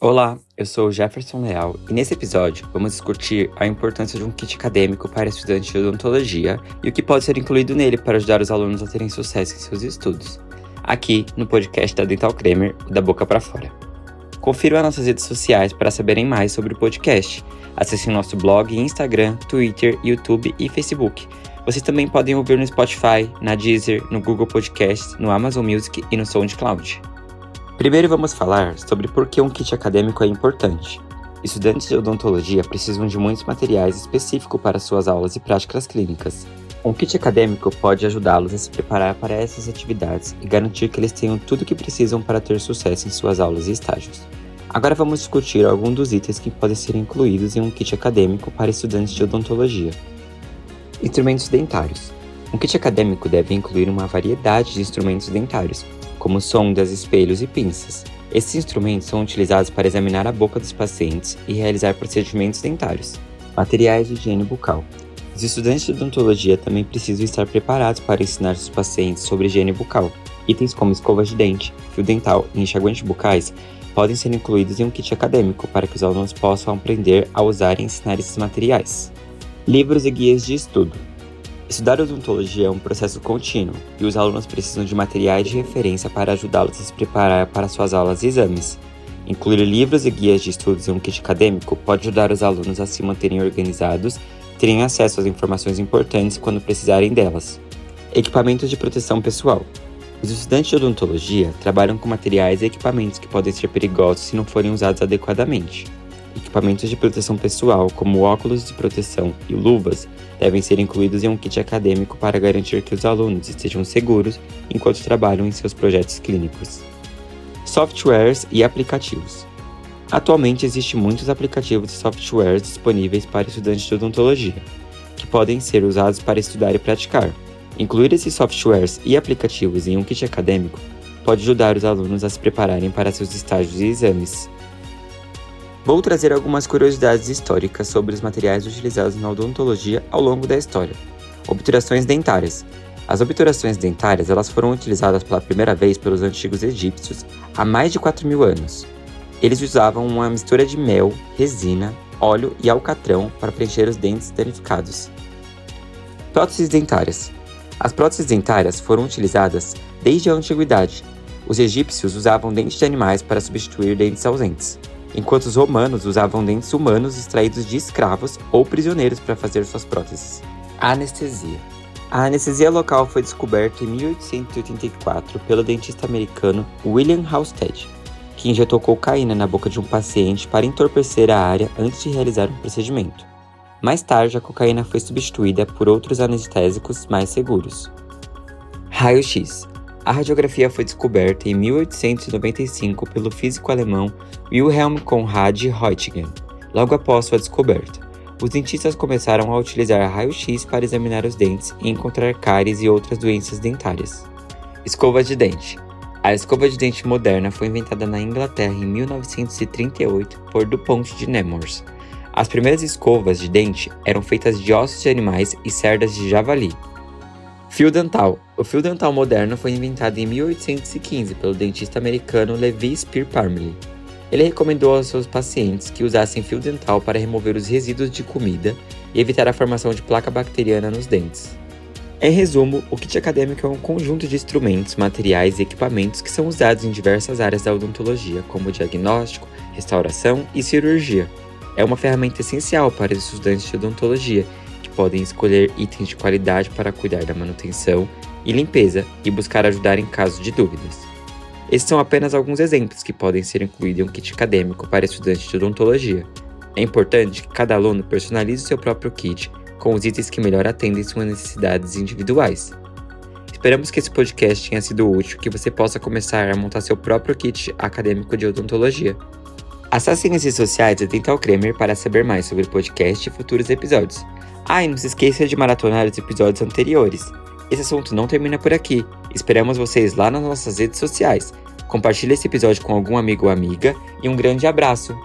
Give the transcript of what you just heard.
Olá, eu sou Jefferson Leal e nesse episódio vamos discutir a importância de um kit acadêmico para estudantes de odontologia e o que pode ser incluído nele para ajudar os alunos a terem sucesso em seus estudos. Aqui no podcast da Dental Kramer, da boca para fora. Confiram as nossas redes sociais para saberem mais sobre o podcast. Acessem nosso blog, Instagram, Twitter, YouTube e Facebook. Vocês também podem ouvir no Spotify, na Deezer, no Google Podcast, no Amazon Music e no SoundCloud. Primeiro vamos falar sobre por que um kit acadêmico é importante. Estudantes de odontologia precisam de muitos materiais específicos para suas aulas e práticas clínicas. Um kit acadêmico pode ajudá-los a se preparar para essas atividades e garantir que eles tenham tudo o que precisam para ter sucesso em suas aulas e estágios. Agora vamos discutir alguns dos itens que podem ser incluídos em um kit acadêmico para estudantes de odontologia. Instrumentos dentários. Um kit acadêmico deve incluir uma variedade de instrumentos dentários, como sondas, espelhos e pinças. Esses instrumentos são utilizados para examinar a boca dos pacientes e realizar procedimentos dentários. Materiais de higiene bucal. Os estudantes de odontologia também precisam estar preparados para ensinar seus pacientes sobre higiene bucal. Itens como escovas de dente, fio dental e enxaguantes bucais podem ser incluídos em um kit acadêmico para que os alunos possam aprender a usar e ensinar esses materiais. Livros e guias de estudo. Estudar odontologia é um processo contínuo e os alunos precisam de materiais de referência para ajudá-los a se preparar para suas aulas e exames. Incluir livros e guias de estudos em um kit acadêmico pode ajudar os alunos a se manterem organizados e terem acesso às informações importantes quando precisarem delas. Equipamentos de proteção pessoal. Os estudantes de odontologia trabalham com materiais e equipamentos que podem ser perigosos se não forem usados adequadamente. Equipamentos de proteção pessoal, como óculos de proteção e luvas, devem ser incluídos em um kit acadêmico para garantir que os alunos estejam seguros enquanto trabalham em seus projetos clínicos. Softwares e aplicativos. Atualmente existem muitos aplicativos e softwares disponíveis para estudantes de odontologia, que podem ser usados para estudar e praticar. Incluir esses softwares e aplicativos em um kit acadêmico pode ajudar os alunos a se prepararem para seus estágios e exames. Vou trazer algumas curiosidades históricas sobre os materiais utilizados na odontologia ao longo da história. Obturações dentárias. As obturações dentárias elas foram utilizadas pela primeira vez pelos antigos egípcios há mais de 4 mil anos. Eles usavam uma mistura de mel, resina, óleo e alcatrão para preencher os dentes danificados. Próteses dentárias. As próteses dentárias foram utilizadas desde a antiguidade. Os egípcios usavam dentes de animais para substituir dentes ausentes enquanto os romanos usavam dentes humanos extraídos de escravos ou prisioneiros para fazer suas próteses. Anestesia. A anestesia local foi descoberta em 1884 pelo dentista americano William Halsted, que injetou cocaína na boca de um paciente para entorpecer a área antes de realizar um procedimento. Mais tarde, a cocaína foi substituída por outros anestésicos mais seguros. Raio-X a radiografia foi descoberta em 1895 pelo físico alemão Wilhelm Conrad Röntgen. Logo após sua descoberta, os dentistas começaram a utilizar raio-x para examinar os dentes e encontrar cáries e outras doenças dentárias. Escova de dente. A escova de dente moderna foi inventada na Inglaterra em 1938 por Dupont de Nemours. As primeiras escovas de dente eram feitas de ossos de animais e cerdas de javali, Fio dental. O fio dental moderno foi inventado em 1815 pelo dentista americano Levi Spear Parmalee. Ele recomendou aos seus pacientes que usassem fio dental para remover os resíduos de comida e evitar a formação de placa bacteriana nos dentes. Em resumo, o kit acadêmico é um conjunto de instrumentos, materiais e equipamentos que são usados em diversas áreas da odontologia, como diagnóstico, restauração e cirurgia. É uma ferramenta essencial para os estudantes de odontologia podem escolher itens de qualidade para cuidar da manutenção e limpeza e buscar ajudar em caso de dúvidas. Esses são apenas alguns exemplos que podem ser incluídos em um kit acadêmico para estudantes de odontologia. É importante que cada aluno personalize seu próprio kit com os itens que melhor atendem suas necessidades individuais. Esperamos que esse podcast tenha sido útil e que você possa começar a montar seu próprio kit acadêmico de odontologia. Acesse as redes sociais da Dental Kramer para saber mais sobre o podcast e futuros episódios. Ah, e não se esqueça de maratonar os episódios anteriores. Esse assunto não termina por aqui. Esperamos vocês lá nas nossas redes sociais. Compartilhe esse episódio com algum amigo ou amiga e um grande abraço!